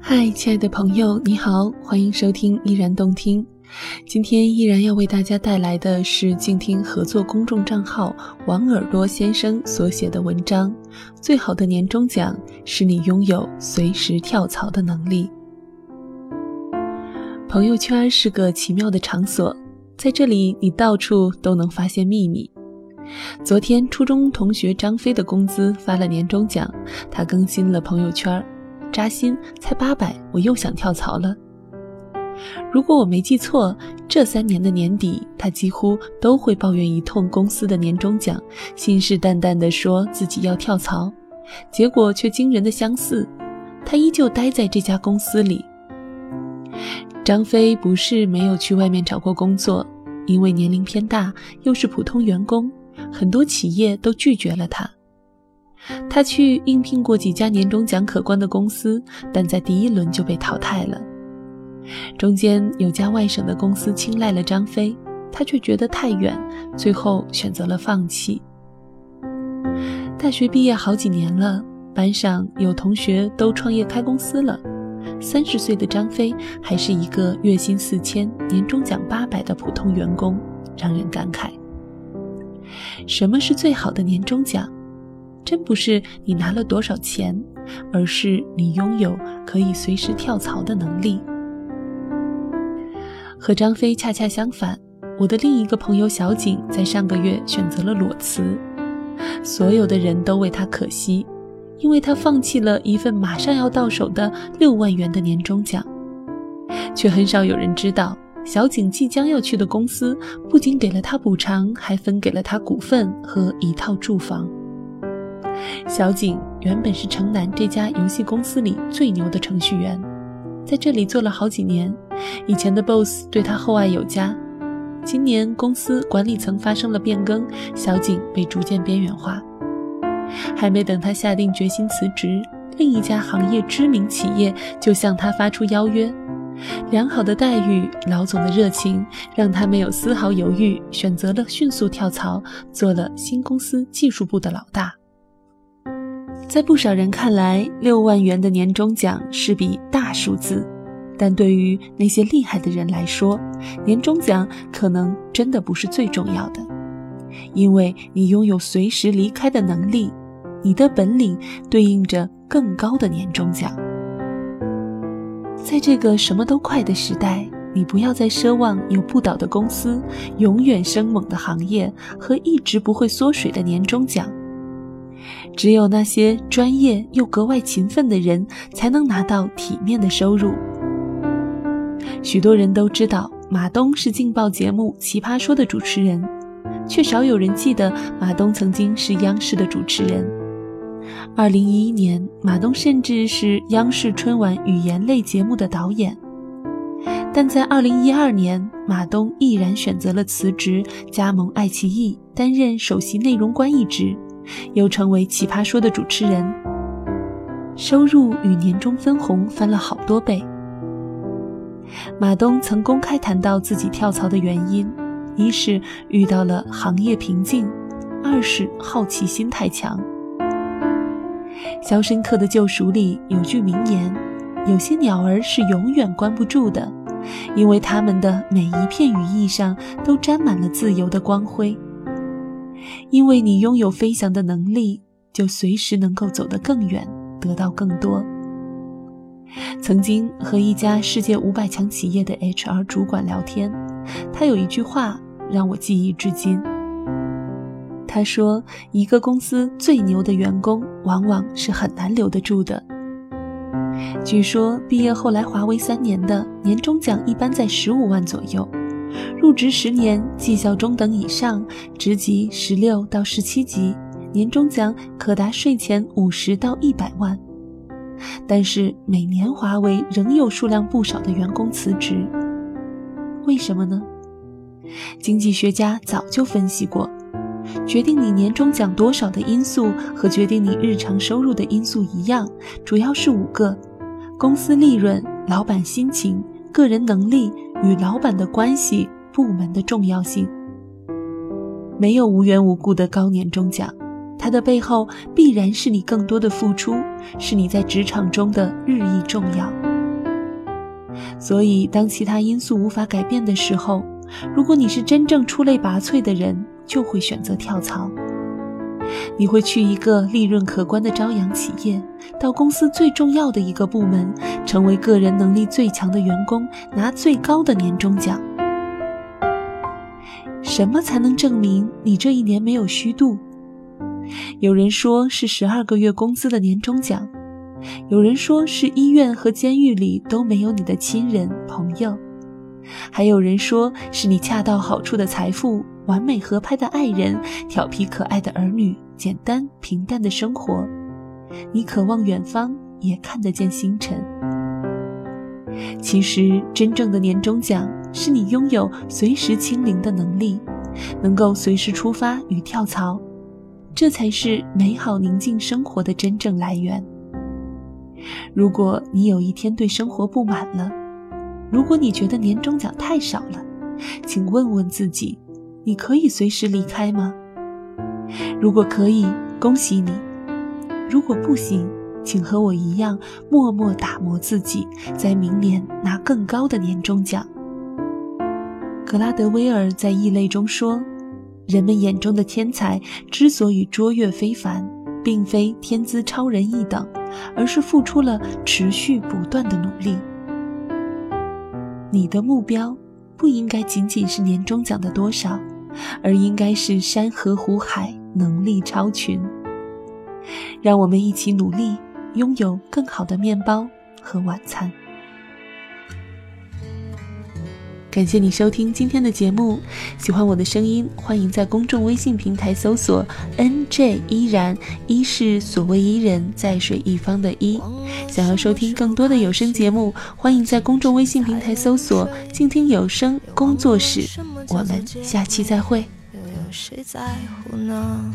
嗨，亲爱的朋友，你好，欢迎收听依然动听。今天依然要为大家带来的是静听合作公众账号王耳朵先生所写的文章。最好的年终奖是你拥有随时跳槽的能力。朋友圈是个奇妙的场所，在这里你到处都能发现秘密。昨天初中同学张飞的工资发了年终奖，他更新了朋友圈。扎心，才八百，我又想跳槽了。如果我没记错，这三年的年底，他几乎都会抱怨一通公司的年终奖，信誓旦旦地说自己要跳槽，结果却惊人的相似，他依旧待在这家公司里。张飞不是没有去外面找过工作，因为年龄偏大，又是普通员工，很多企业都拒绝了他。他去应聘过几家年终奖可观的公司，但在第一轮就被淘汰了。中间有家外省的公司青睐了张飞，他却觉得太远，最后选择了放弃。大学毕业好几年了，班上有同学都创业开公司了，三十岁的张飞还是一个月薪四千、年终奖八百的普通员工，让人感慨。什么是最好的年终奖？真不是你拿了多少钱，而是你拥有可以随时跳槽的能力。和张飞恰恰相反，我的另一个朋友小景在上个月选择了裸辞，所有的人都为他可惜，因为他放弃了一份马上要到手的六万元的年终奖，却很少有人知道，小景即将要去的公司不仅给了他补偿，还分给了他股份和一套住房。小景原本是城南这家游戏公司里最牛的程序员，在这里做了好几年，以前的 boss 对他厚爱有加。今年公司管理层发生了变更，小景被逐渐边缘化。还没等他下定决心辞职，另一家行业知名企业就向他发出邀约。良好的待遇，老总的热情，让他没有丝毫犹豫，选择了迅速跳槽，做了新公司技术部的老大。在不少人看来，六万元的年终奖是笔大数字，但对于那些厉害的人来说，年终奖可能真的不是最重要的，因为你拥有随时离开的能力，你的本领对应着更高的年终奖。在这个什么都快的时代，你不要再奢望有不倒的公司、永远生猛的行业和一直不会缩水的年终奖。只有那些专业又格外勤奋的人，才能拿到体面的收入。许多人都知道马东是劲爆节目《奇葩说》的主持人，却少有人记得马东曾经是央视的主持人。二零一一年，马东甚至是央视春晚语言类节目的导演。但在二零一二年，马东毅然选择了辞职，加盟爱奇艺，担任首席内容官一职。又成为《奇葩说》的主持人，收入与年终分红翻了好多倍。马东曾公开谈到自己跳槽的原因：一是遇到了行业瓶颈，二是好奇心太强。《肖申克的救赎》里有句名言：“有些鸟儿是永远关不住的，因为它们的每一片羽翼上都沾满了自由的光辉。”因为你拥有飞翔的能力，就随时能够走得更远，得到更多。曾经和一家世界五百强企业的 HR 主管聊天，他有一句话让我记忆至今。他说：“一个公司最牛的员工，往往是很难留得住的。”据说毕业后来华为三年的年终奖一般在十五万左右。入职十年，绩效中等以上，职级十六到十七级，年终奖可达税前五十到一百万。但是每年华为仍有数量不少的员工辞职，为什么呢？经济学家早就分析过，决定你年终奖多少的因素和决定你日常收入的因素一样，主要是五个：公司利润、老板心情、个人能力。与老板的关系、部门的重要性，没有无缘无故的高年终奖，它的背后必然是你更多的付出，是你在职场中的日益重要。所以，当其他因素无法改变的时候，如果你是真正出类拔萃的人，就会选择跳槽。你会去一个利润可观的朝阳企业，到公司最重要的一个部门，成为个人能力最强的员工，拿最高的年终奖。什么才能证明你这一年没有虚度？有人说是十二个月工资的年终奖，有人说是医院和监狱里都没有你的亲人朋友，还有人说是你恰到好处的财富。完美合拍的爱人，调皮可爱的儿女，简单平淡的生活，你渴望远方，也看得见星辰。其实，真正的年终奖是你拥有随时清零的能力，能够随时出发与跳槽，这才是美好宁静生活的真正来源。如果你有一天对生活不满了，如果你觉得年终奖太少了，请问问自己。你可以随时离开吗？如果可以，恭喜你；如果不行，请和我一样默默打磨自己，在明年拿更高的年终奖。格拉德威尔在《异类》中说：“人们眼中的天才之所以卓越非凡，并非天资超人一等，而是付出了持续不断的努力。”你的目标不应该仅仅是年终奖的多少。而应该是山河湖海，能力超群。让我们一起努力，拥有更好的面包和晚餐。感谢你收听今天的节目，喜欢我的声音，欢迎在公众微信平台搜索 “nj 依然”，一是所谓伊人，在水一方的一。想要收听更多的有声节目，欢迎在公众微信平台搜索“静听有声工作室”。我们下期再会。有谁在乎呢？